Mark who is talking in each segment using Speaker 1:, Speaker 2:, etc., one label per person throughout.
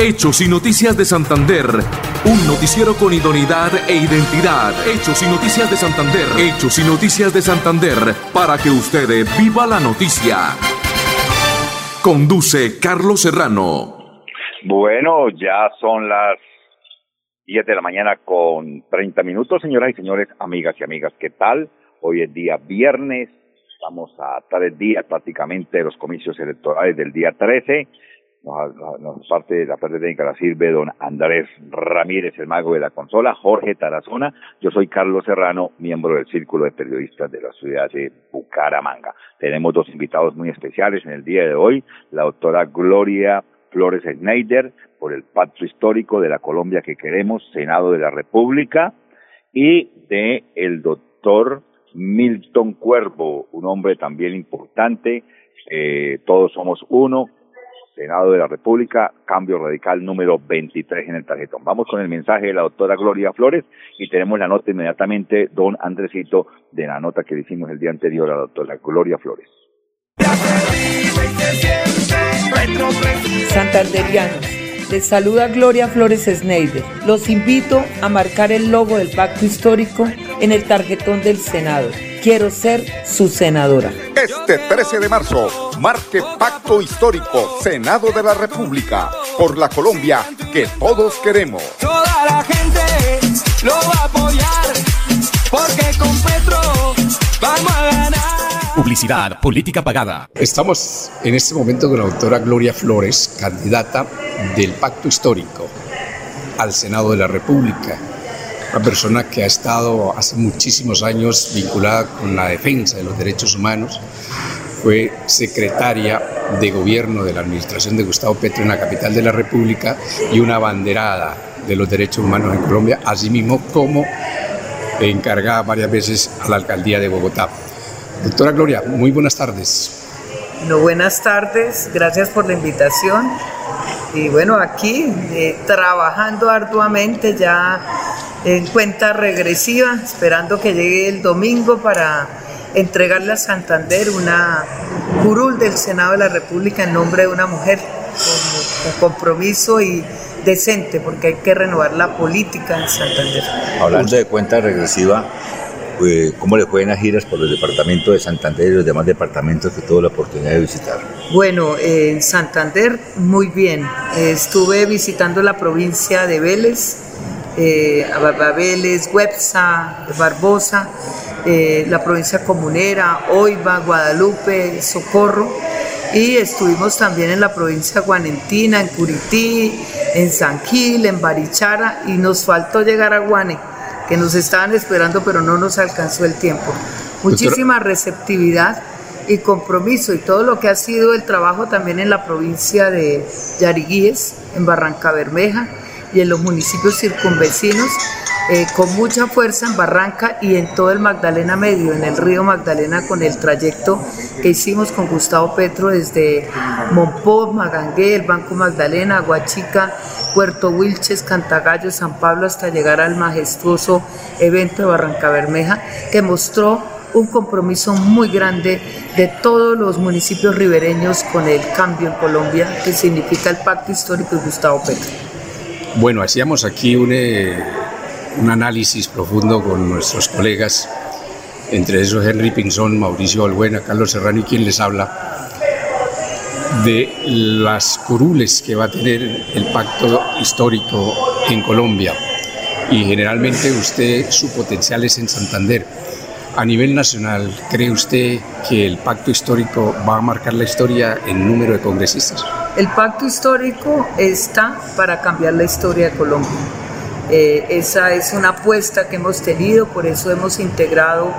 Speaker 1: Hechos y Noticias de Santander. Un noticiero con idoneidad e identidad. Hechos y Noticias de Santander. Hechos y Noticias de Santander. Para que usted viva la noticia. Conduce Carlos Serrano.
Speaker 2: Bueno, ya son las 10 de la mañana con 30 minutos, señoras y señores, amigas y amigas. ¿Qué tal? Hoy es día viernes. Estamos a tres días prácticamente de los comicios electorales del día 13 nos, parte de la parte técnica la sirve don Andrés Ramírez, el mago de la consola, Jorge Tarazona, yo soy Carlos Serrano, miembro del Círculo de Periodistas de la ciudad de Bucaramanga. Tenemos dos invitados muy especiales en el día de hoy, la doctora Gloria Flores Schneider, por el Pacto Histórico de la Colombia que queremos, Senado de la República, y de el doctor Milton Cuervo, un hombre también importante, eh, todos somos uno, Senado de la República, cambio radical número 23 en el tarjetón. Vamos con el mensaje de la doctora Gloria Flores y tenemos la nota inmediatamente, don Andresito, de la nota que le hicimos el día anterior a la doctora Gloria Flores.
Speaker 3: Santanderianos, les saluda Gloria Flores Sneider. Los invito a marcar el logo del pacto histórico en el tarjetón del Senado Quiero ser su senadora.
Speaker 4: Este 13 de marzo, marque Pacto Histórico, Senado de la República, por la Colombia que todos queremos.
Speaker 5: Toda la gente lo va a apoyar, porque con Petro vamos a ganar.
Speaker 6: Publicidad, política pagada.
Speaker 7: Estamos en este momento con la doctora Gloria Flores, candidata del Pacto Histórico al Senado de la República una persona que ha estado hace muchísimos años vinculada con la defensa de los derechos humanos, fue secretaria de gobierno de la administración de Gustavo Petro en la capital de la República y una banderada de los derechos humanos en Colombia, asimismo como encargada varias veces a la alcaldía de Bogotá. Doctora Gloria, muy buenas tardes.
Speaker 3: No, buenas tardes, gracias por la invitación. Y bueno, aquí eh, trabajando arduamente ya en cuenta regresiva, esperando que llegue el domingo para entregarle a Santander una curul del Senado de la República en nombre de una mujer, con, compromiso y decente, porque hay que renovar la política en Santander.
Speaker 2: Hablando de cuenta regresiva, pues, ¿cómo le pueden a giras por el departamento de Santander y los demás departamentos que tuvo la oportunidad de visitar?
Speaker 3: Bueno, en Santander muy bien. estuve visitando la provincia de Vélez, eh, Vélez, Websa, Barbosa, eh, la provincia comunera, Oiva, Guadalupe, Socorro. Y estuvimos también en la provincia guanentina, en Curití, en San Gil, en Barichara, y nos faltó llegar a Guane, que nos estaban esperando, pero no nos alcanzó el tiempo. Muchísima receptividad y compromiso y todo lo que ha sido el trabajo también en la provincia de Yariguíes, en Barranca Bermeja y en los municipios circunvecinos, eh, con mucha fuerza en Barranca y en todo el Magdalena Medio, en el río Magdalena, con el trayecto que hicimos con Gustavo Petro desde Monpó, Magangué, el Banco Magdalena, Aguachica, Puerto Wilches, Cantagallo, San Pablo, hasta llegar al majestuoso evento de Barranca Bermeja, que mostró un compromiso muy grande de todos los municipios ribereños con el cambio en Colombia, que significa el pacto histórico de Gustavo Petro.
Speaker 7: Bueno, hacíamos aquí un, eh, un análisis profundo con nuestros colegas, entre esos Henry Pinzón, Mauricio Albuena, Carlos Serrano y quien les habla, de las curules que va a tener el pacto histórico en Colombia. Y generalmente usted, su potencial es en Santander. A nivel nacional, ¿cree usted que el pacto histórico va a marcar la historia en número de congresistas?
Speaker 3: El pacto histórico está para cambiar la historia de Colombia. Eh, esa es una apuesta que hemos tenido, por eso hemos integrado,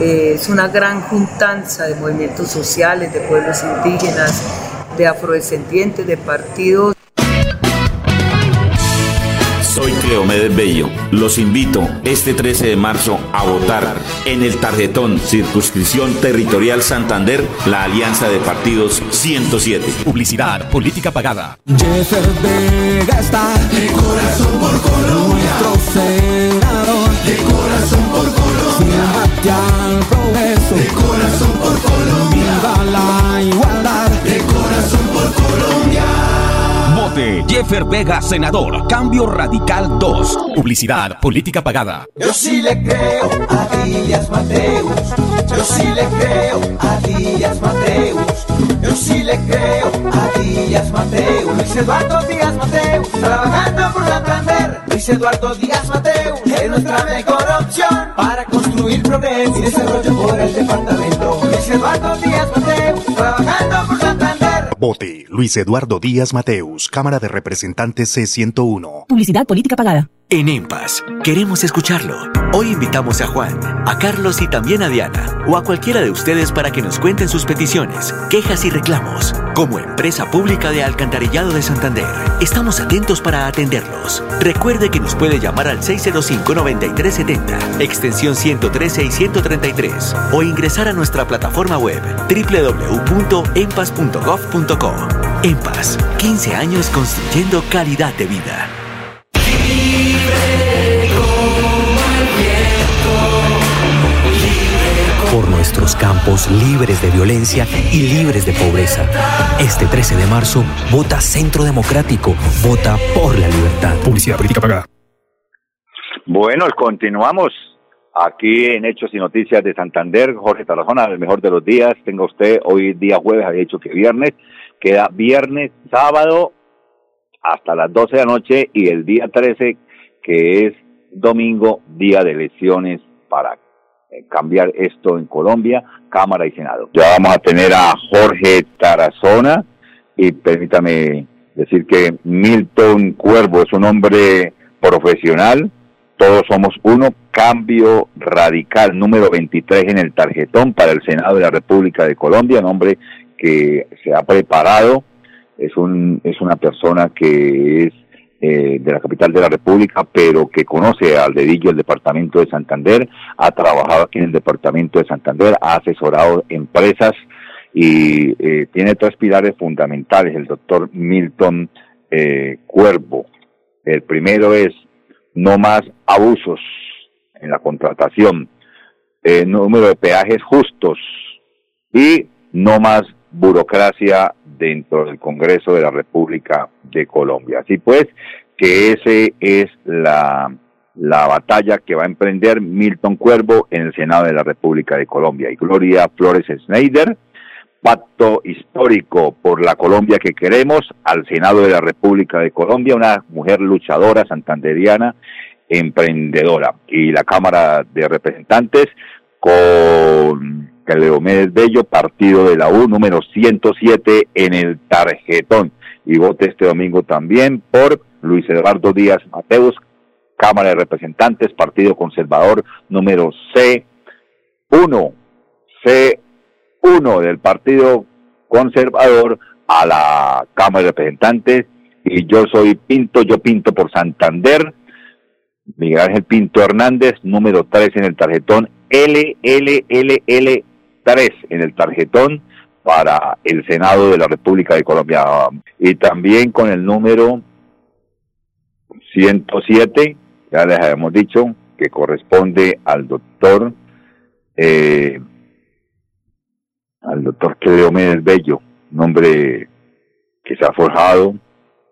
Speaker 3: eh, es una gran juntanza de movimientos sociales, de pueblos indígenas, de afrodescendientes, de partidos.
Speaker 6: Cleomedes Bello. Los invito este 13 de marzo a votar en el tarjetón Circunscripción Territorial Santander, la Alianza de Partidos 107. Publicidad, política pagada.
Speaker 5: Jeffer Vega está de corazón por Colombia. Nuestro senador de corazón por Colombia. al
Speaker 8: Jeffer Vega, senador. Cambio Radical 2. Publicidad, política pagada.
Speaker 9: Yo sí le creo a Díaz Mateus. Yo sí le creo a Díaz Mateus. Yo sí le creo a Díaz Mateus. Luis Eduardo Díaz Mateus. Trabajando por Santander. Luis Eduardo Díaz Mateus. Es nuestra mejor opción para construir progreso y desarrollo por el departamento. Luis Eduardo Díaz Mateus. Trabajando por
Speaker 10: Vote Luis Eduardo Díaz Mateus, Cámara de Representantes C101.
Speaker 11: Publicidad política pagada.
Speaker 12: En EMPAS, queremos escucharlo. Hoy invitamos a Juan, a Carlos y también a Diana, o a cualquiera de ustedes para que nos cuenten sus peticiones, quejas y reclamos. Como empresa pública de Alcantarillado de Santander, estamos atentos para atenderlos. Recuerde que nos puede llamar al 605-9370, extensión 113 y 133, o ingresar a nuestra plataforma web www.empas.gov.co. EMPAS, 15 años construyendo calidad de vida.
Speaker 13: por nuestros campos libres de violencia y libres de pobreza. Este 13 de marzo, vota Centro Democrático, vota por la libertad.
Speaker 8: Publicidad política pagada.
Speaker 2: Bueno, continuamos aquí en Hechos y Noticias de Santander. Jorge Tarazona, el mejor de los días. Tenga usted hoy día jueves, había dicho que viernes. Queda viernes, sábado, hasta las 12 de la noche y el día 13, que es domingo, día de elecciones para eh, cambiar esto en Colombia, Cámara y Senado. Ya vamos a tener a Jorge Tarazona y permítame decir que Milton Cuervo es un hombre profesional, todos somos uno, cambio radical número 23 en el tarjetón para el Senado de la República de Colombia, un hombre que se ha preparado, es, un, es una persona que es eh, de la capital de la República, pero que conoce al dedillo el departamento de Santander, ha trabajado aquí en el departamento de Santander, ha asesorado empresas y eh, tiene tres pilares fundamentales, el doctor Milton eh, Cuervo. El primero es no más abusos en la contratación, número de peajes justos. Y no más burocracia dentro del Congreso de la República de Colombia. Así pues, que ese es la, la batalla que va a emprender Milton Cuervo en el Senado de la República de Colombia. Y Gloria Flores Schneider, pacto histórico por la Colombia que queremos, al Senado de la República de Colombia, una mujer luchadora santanderiana, emprendedora. Y la Cámara de Representantes con Leomedes Bello, partido de la U número 107 en el tarjetón. Y vote este domingo también por Luis Eduardo Díaz Mateus, Cámara de Representantes, Partido Conservador número C1, C1 del Partido Conservador a la Cámara de Representantes. Y yo soy Pinto, yo pinto por Santander. Miguel Ángel Pinto Hernández, número 3 en el tarjetón LLLL en el tarjetón para el Senado de la República de Colombia. Y también con el número 107, ya les habíamos dicho, que corresponde al doctor eh, al doctor Méndez Bello, un hombre que se ha forjado,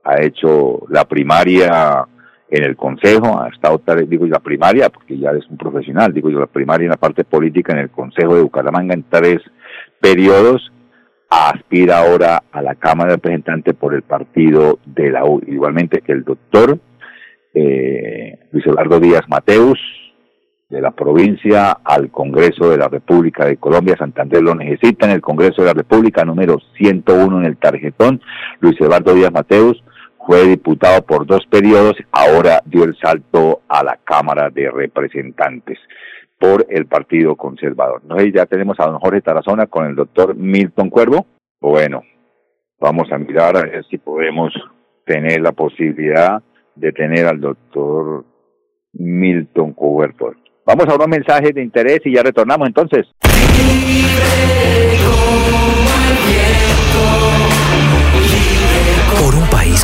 Speaker 2: ha hecho la primaria en el Consejo, ha estado, digo la primaria, porque ya es un profesional, digo yo, la primaria en la parte política en el Consejo de Bucaramanga en tres periodos, aspira ahora a la Cámara de Representantes por el partido de la U, igualmente que el doctor eh, Luis Eduardo Díaz Mateus, de la provincia al Congreso de la República de Colombia, Santander lo necesita en el Congreso de la República, número 101 en el tarjetón, Luis Eduardo Díaz Mateus, fue diputado por dos periodos, ahora dio el salto a la Cámara de Representantes por el Partido Conservador. ¿No? ya tenemos a don Jorge Tarazona con el doctor Milton Cuervo. Bueno, vamos a mirar a ver si podemos tener la posibilidad de tener al doctor Milton Cuervo. Vamos a unos mensajes de interés y ya retornamos entonces.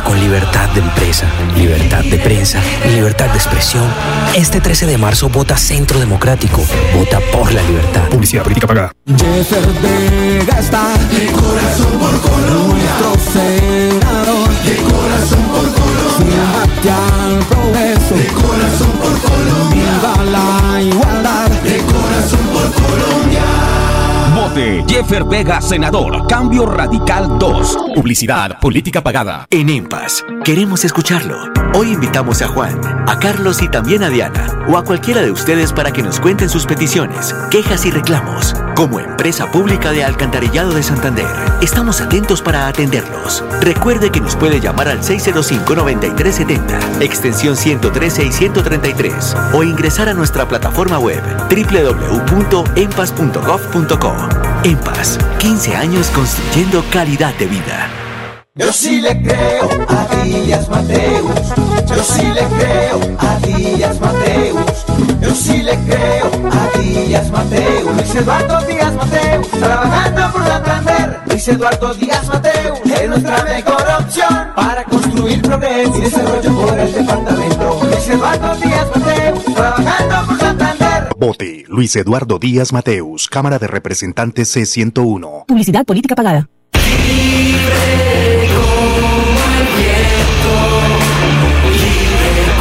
Speaker 13: Con libertad de empresa, libertad de prensa y libertad de expresión. Este 13 de marzo vota Centro Democrático. Vota por la libertad.
Speaker 8: Publicidad política pagada.
Speaker 5: Jeffer Vega está de corazón por Colombia.
Speaker 8: Jeffer Vega, senador. Cambio Radical 2. Publicidad, política pagada.
Speaker 12: En EMPAS, queremos escucharlo. Hoy invitamos a Juan, a Carlos y también a Diana, o a cualquiera de ustedes para que nos cuenten sus peticiones, quejas y reclamos. Como empresa pública de Alcantarillado de Santander, estamos atentos para atenderlos. Recuerde que nos puede llamar al 605-9370, extensión 113 y 133, o ingresar a nuestra plataforma web www.empas.gov.co. EMPAS, 15 años construyendo calidad de vida.
Speaker 9: Yo sí le creo a Díaz Mateus. Yo sí le creo a Díaz Mateus. Yo sí le creo a Díaz Mateus. Luis Eduardo Díaz Mateus. Trabajando por Santander. Luis Eduardo Díaz Mateus. Es nuestra mejor opción para construir progreso y desarrollo por el departamento. Luis Eduardo Díaz Mateus. Trabajando por
Speaker 10: Vote Luis Eduardo Díaz Mateus, Cámara de Representantes C101.
Speaker 11: Publicidad política pagada.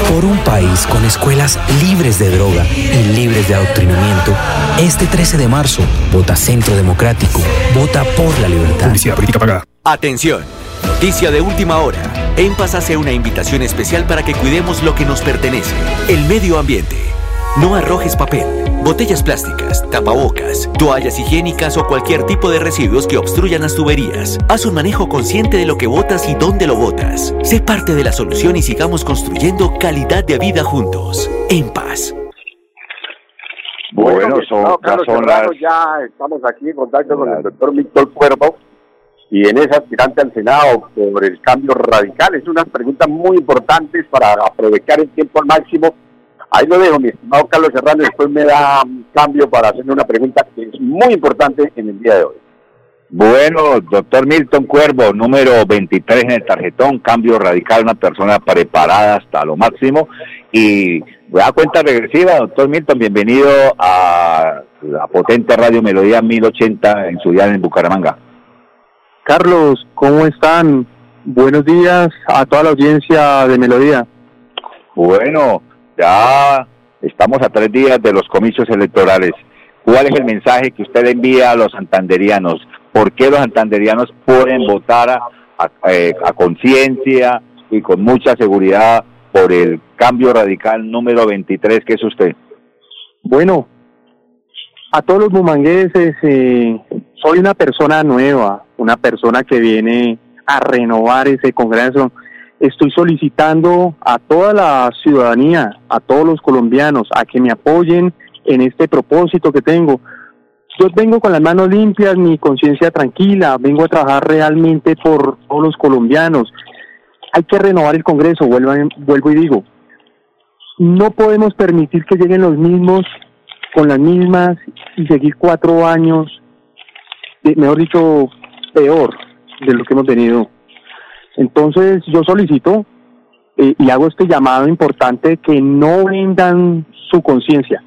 Speaker 13: Por un país con escuelas libres de droga y libres de adoctrinamiento, este 13 de marzo, vota Centro Democrático, vota por la libertad.
Speaker 8: Publicidad política pagada.
Speaker 12: Atención, noticia de última hora. EMPAS hace una invitación especial para que cuidemos lo que nos pertenece, el medio ambiente. No arrojes papel, botellas plásticas, tapabocas, toallas higiénicas o cualquier tipo de residuos que obstruyan las tuberías. Haz un manejo consciente de lo que botas y dónde lo botas. Sé parte de la solución y sigamos construyendo calidad de vida juntos. En paz.
Speaker 2: Bueno, son,
Speaker 14: Estimado
Speaker 2: ya
Speaker 14: Carlos
Speaker 2: son las...
Speaker 14: ya estamos aquí en contacto con el doctor Víctor Cuervo y en ese aspirante al Senado por el cambio radical. Es unas preguntas muy importantes para aprovechar el tiempo al máximo. Ahí lo dejo, mi estimado Carlos Serrano, y después me da un cambio para hacerle una pregunta que es muy importante en el día de hoy.
Speaker 2: Bueno, doctor Milton Cuervo, número 23 en el tarjetón, cambio radical, una persona preparada hasta lo máximo. Y voy a cuenta regresiva, doctor Milton, bienvenido a la potente Radio Melodía 1080 en su día en Bucaramanga.
Speaker 15: Carlos, ¿cómo están? Buenos días a toda la audiencia de Melodía.
Speaker 2: Bueno, ya estamos a tres días de los comicios electorales. ¿Cuál es el mensaje que usted envía a los santanderianos? ¿Por qué los santanderianos pueden votar a, a- eh, a conciencia y con mucha seguridad por el cambio radical número 23 que es usted?
Speaker 15: Bueno, a todos los bumangueses, eh, soy una persona nueva, una persona que viene a renovar ese Congreso. Estoy solicitando a toda la ciudadanía, a todos los colombianos, a que me apoyen en este propósito que tengo. Yo vengo con las manos limpias, mi conciencia tranquila, vengo a trabajar realmente por todos los colombianos. Hay que renovar el Congreso, vuelvo, vuelvo y digo. No podemos permitir que lleguen los mismos con las mismas y seguir cuatro años, mejor dicho, peor de lo que hemos tenido. Entonces yo solicito eh, y hago este llamado importante que no vendan su conciencia,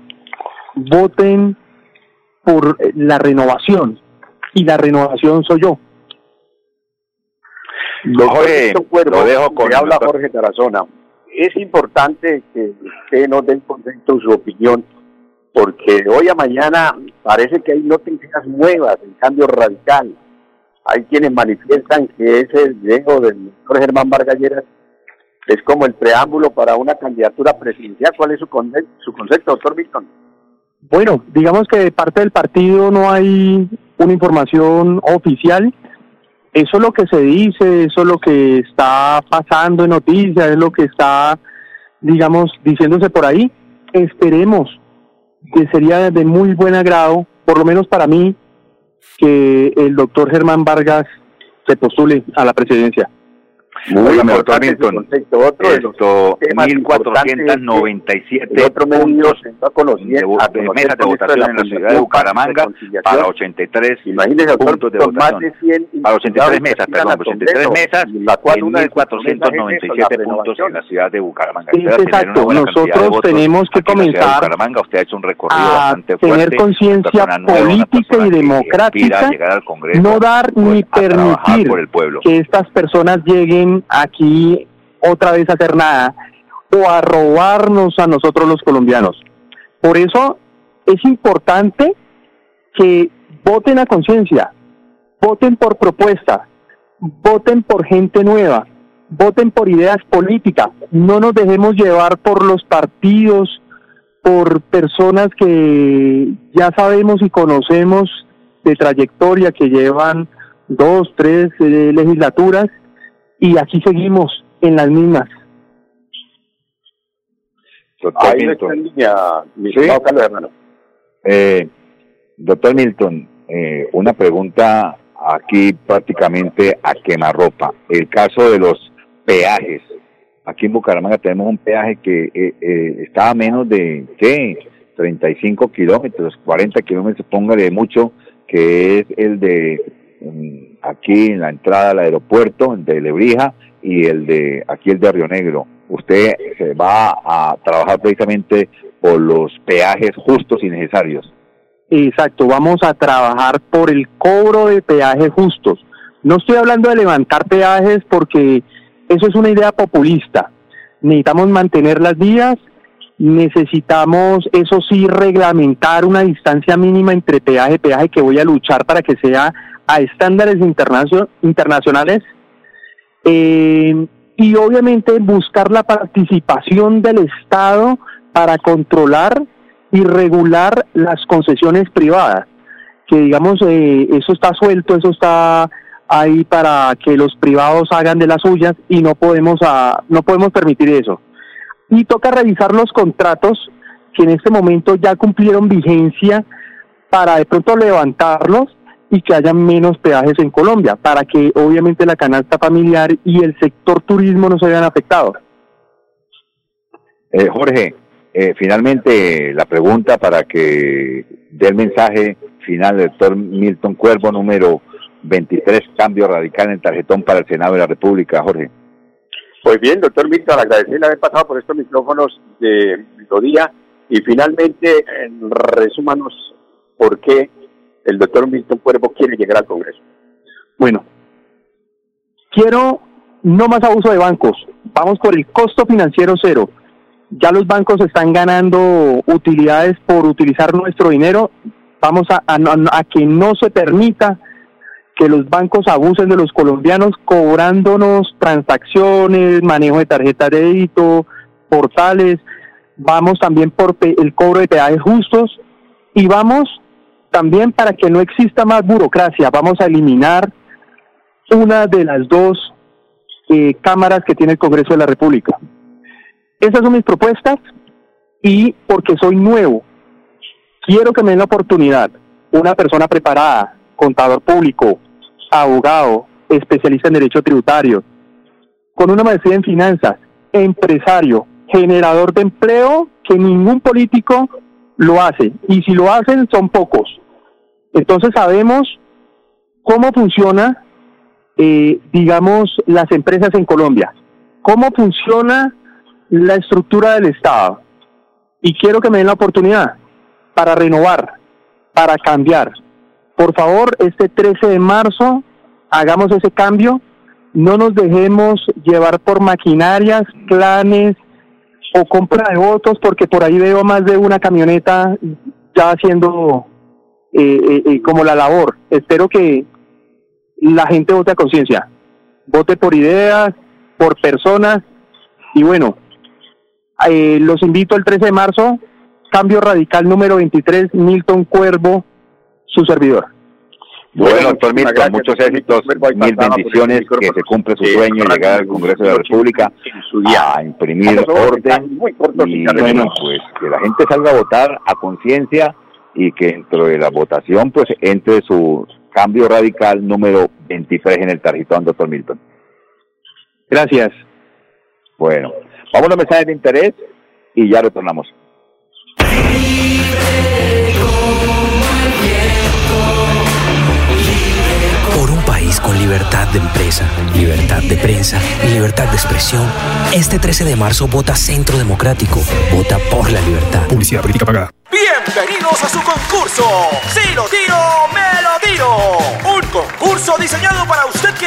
Speaker 15: voten por eh, la renovación y la renovación soy yo.
Speaker 2: Jorge, lo dejo con
Speaker 14: habla. Jorge Tarazona. Es importante que usted nos dé en contexto su opinión, porque hoy a mañana parece que hay noticias nuevas, en cambio radical. Hay quienes manifiestan que ese dejo del doctor Germán Vargalleras es como el preámbulo para una candidatura presidencial. ¿Cuál es su, conde- su concepto, doctor Milton?
Speaker 15: Bueno, digamos que de parte del partido no hay una información oficial. Eso es lo que se dice, eso es lo que está pasando en noticias, es lo que está, digamos, diciéndose por ahí. Esperemos que sería de muy buen agrado, por lo menos para mí, que el doctor Germán Vargas se postule a la presidencia.
Speaker 14: Otro los
Speaker 2: esto,
Speaker 14: temas
Speaker 2: 1497
Speaker 14: el otro medio
Speaker 2: puntos
Speaker 14: a conocer,
Speaker 2: de, mesas de votación en la ciudad de Bucaramanga para 83
Speaker 14: Imagínese, doctor,
Speaker 2: puntos de votación.
Speaker 14: de 100
Speaker 2: Para 83 mesas, perdón,
Speaker 14: que
Speaker 2: 83
Speaker 14: aspiran a
Speaker 2: mesas
Speaker 14: la cual
Speaker 2: en
Speaker 14: una de sus promesas es eso,
Speaker 2: 1497
Speaker 14: la
Speaker 2: puntos en la ciudad de Bucaramanga.
Speaker 15: Exacto. Nosotros tenemos que comenzar
Speaker 2: Bucaramanga usted ha hecho un recorrido
Speaker 15: a
Speaker 2: bastante
Speaker 15: tener conciencia política y democrática, no dar ni
Speaker 2: a trabajar
Speaker 15: permitir
Speaker 2: por el pueblo.
Speaker 15: que estas personas lleguen aquí otra vez a hacer nada. o a robarnos a nosotros los colombianos. Por eso es importante que voten a conciencia, voten por propuesta, voten por gente nueva, voten por ideas políticas, no nos dejemos llevar por los partidos, por personas que ya sabemos y conocemos de trayectoria, que llevan dos, tres eh, legislaturas y aquí seguimos en las mismas.
Speaker 2: Doctor Milton. Eh, doctor Milton, eh, una pregunta aquí prácticamente a quemarropa. El caso de los peajes. Aquí en Bucaramanga tenemos un peaje que eh, eh, está a menos de, ¿qué? 35 kilómetros, 40 kilómetros, póngale mucho, que es el de mm, aquí en la entrada al aeropuerto, de Lebrija, y el de aquí el de Río Negro. Usted se va a trabajar precisamente por los peajes justos y necesarios.
Speaker 15: Exacto, vamos a trabajar por el cobro de peajes justos. No estoy hablando de levantar peajes porque eso es una idea populista. Necesitamos mantener las vías, necesitamos, eso sí, reglamentar una distancia mínima entre peaje y peaje que voy a luchar para que sea a estándares internacionales. Eh, y obviamente buscar la participación del Estado para controlar y regular las concesiones privadas. Que digamos, eh, eso está suelto, eso está ahí para que los privados hagan de las suyas y no podemos, a, no podemos permitir eso. Y toca revisar los contratos que en este momento ya cumplieron vigencia para de pronto levantarlos y que haya menos peajes en Colombia, para que obviamente la canasta familiar y el sector turismo no se vean afectados.
Speaker 2: Eh, Jorge, eh, finalmente la pregunta para que dé el mensaje final del doctor Milton Cuervo, número 23 cambio radical en el tarjetón para el Senado de la República, Jorge.
Speaker 14: Pues bien, doctor Víctor, agradecerle haber pasado por estos micrófonos de día y finalmente, resúmanos por qué el doctor Milton Cuervo quiere llegar al Congreso.
Speaker 15: Bueno, quiero no más abuso de bancos, vamos por el costo financiero cero. Ya los bancos están ganando utilidades por utilizar nuestro dinero, vamos a, que no se permita que los bancos abusen de los colombianos cobrándonos transacciones, manejo de tarjeta de débito, portales, vamos también por el cobro de peajes justos y vamos también para que no exista más burocracia, vamos a eliminar una de las dos eh, cámaras que tiene el Congreso de la República. Esas son mis propuestas y porque soy nuevo, quiero que me den la oportunidad, una persona preparada, contador público, abogado, especialista en derecho tributario, con una maestría en finanzas, empresario, generador de empleo que ningún político lo hace. Y si lo hacen, son pocos. Entonces sabemos cómo funciona, eh, digamos, las empresas en Colombia, cómo funciona la estructura del Estado. Y quiero que me den la oportunidad para renovar, para cambiar, por favor, este 13 de marzo hagamos ese cambio, no nos dejemos llevar por maquinarias, planes o compra de votos, porque por ahí veo más de una camioneta ya haciendo eh, eh, eh, como la labor. Espero que la gente vote a conciencia, vote por ideas, por personas. Y bueno, los invito el 13 de marzo, cambio radical número 23, Milton Cuervo su servidor.
Speaker 2: Bueno, doctor Milton, muchos éxitos, mil bendiciones, que se cumpla su sueño de llegar al Congreso de la República a imprimir orden. y bueno, pues que la gente salga a votar a conciencia y que dentro de la votación pues entre su cambio radical número 23 en el tarjetón, doctor Milton.
Speaker 15: Gracias.
Speaker 2: Bueno, vamos a mensajes de interés y ya retornamos.
Speaker 13: con libertad de empresa, libertad de prensa y libertad de expresión, este 13 de marzo vota Centro Democrático. Vota por la libertad.
Speaker 8: Publicidad política pagada.
Speaker 11: Bienvenidos a su concurso. Si lo tiro, me lo tiro. Un concurso diseñado para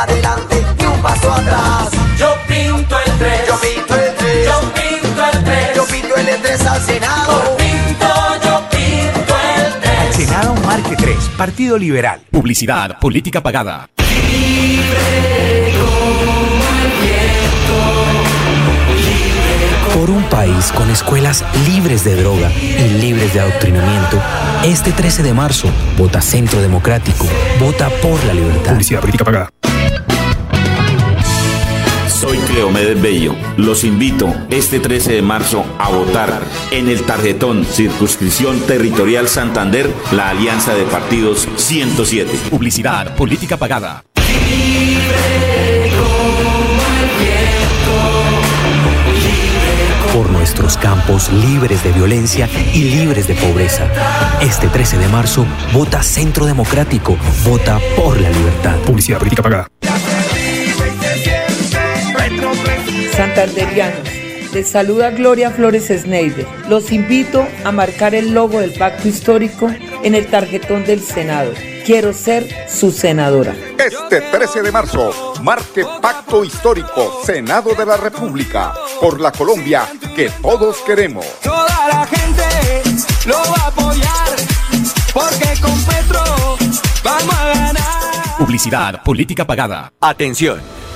Speaker 9: Adelante y un paso atrás. Yo pinto el 3. Yo pinto el 3. Yo pinto el 3. Yo pinto el 3 al Senado. Por pinto, yo pinto el 3.
Speaker 8: Senado Marque 3, Partido Liberal. Publicidad, política pagada.
Speaker 13: Por un país con escuelas libres de droga y libres de adoctrinamiento, este 13 de marzo, vota Centro Democrático, vota por la libertad.
Speaker 8: Publicidad, política pagada.
Speaker 6: Cleomedes Bello. Los invito este 13 de marzo a votar en el tarjetón Circunscripción Territorial Santander, la alianza de partidos 107.
Speaker 8: Publicidad, política pagada.
Speaker 13: Por nuestros campos libres de violencia y libres de pobreza. Este 13 de marzo, vota Centro Democrático, vota por la libertad.
Speaker 8: Publicidad, política pagada.
Speaker 3: Santanderianos, les saluda Gloria Flores Sneider. Los invito a marcar el logo del pacto histórico en el tarjetón del Senado. Quiero ser su senadora.
Speaker 4: Este 13 de marzo, marque Pacto Histórico, Senado de la República, por la Colombia que todos queremos.
Speaker 5: Toda la gente lo va a apoyar porque con Petro vamos a ganar.
Speaker 8: Publicidad, política pagada.
Speaker 12: Atención,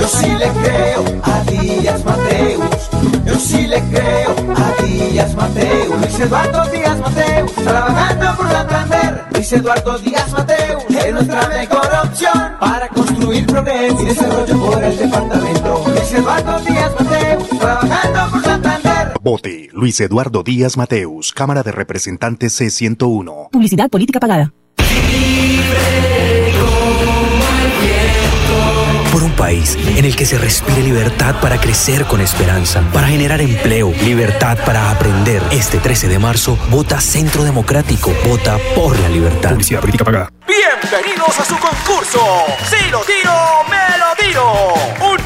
Speaker 9: Yo sí le creo a Díaz Mateus. Yo sí le creo a Díaz Mateus. Luis Eduardo Díaz Mateus. Trabajando por Santander. Luis Eduardo Díaz Mateus. Es nuestra mejor opción para construir progreso y desarrollo por el departamento. Luis Eduardo Díaz Mateus. Trabajando por Santander.
Speaker 10: Vote Luis Eduardo Díaz Mateus, Cámara de Representantes C101.
Speaker 16: Publicidad política pagada.
Speaker 13: País en el que se respire libertad para crecer con esperanza, para generar empleo, libertad para aprender. Este 13 de marzo, vota Centro Democrático, vota por la libertad.
Speaker 8: Publicidad, política pagada.
Speaker 11: Bienvenidos a su concurso. Si lo tiro, me lo tiro. Un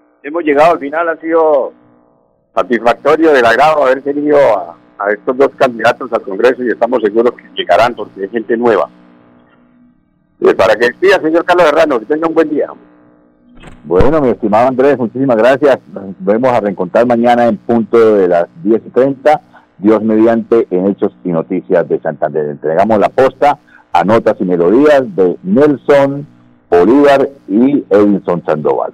Speaker 14: hemos llegado al final, ha sido satisfactorio, del agrado haber tenido a, estos dos candidatos al Congreso y estamos seguros que llegarán porque es gente nueva. Eh, para que despida, señor Carlos Serrano, que tenga un buen día.
Speaker 17: Bueno, mi estimado Andrés, muchísimas gracias. Nos vemos a reencontrar mañana en punto de las 10 y 30, Dios mediante, en Hechos y Noticias de Santander. Entregamos la posta a Notas y Melodías de Nelson Bolívar y Edinson Sandoval.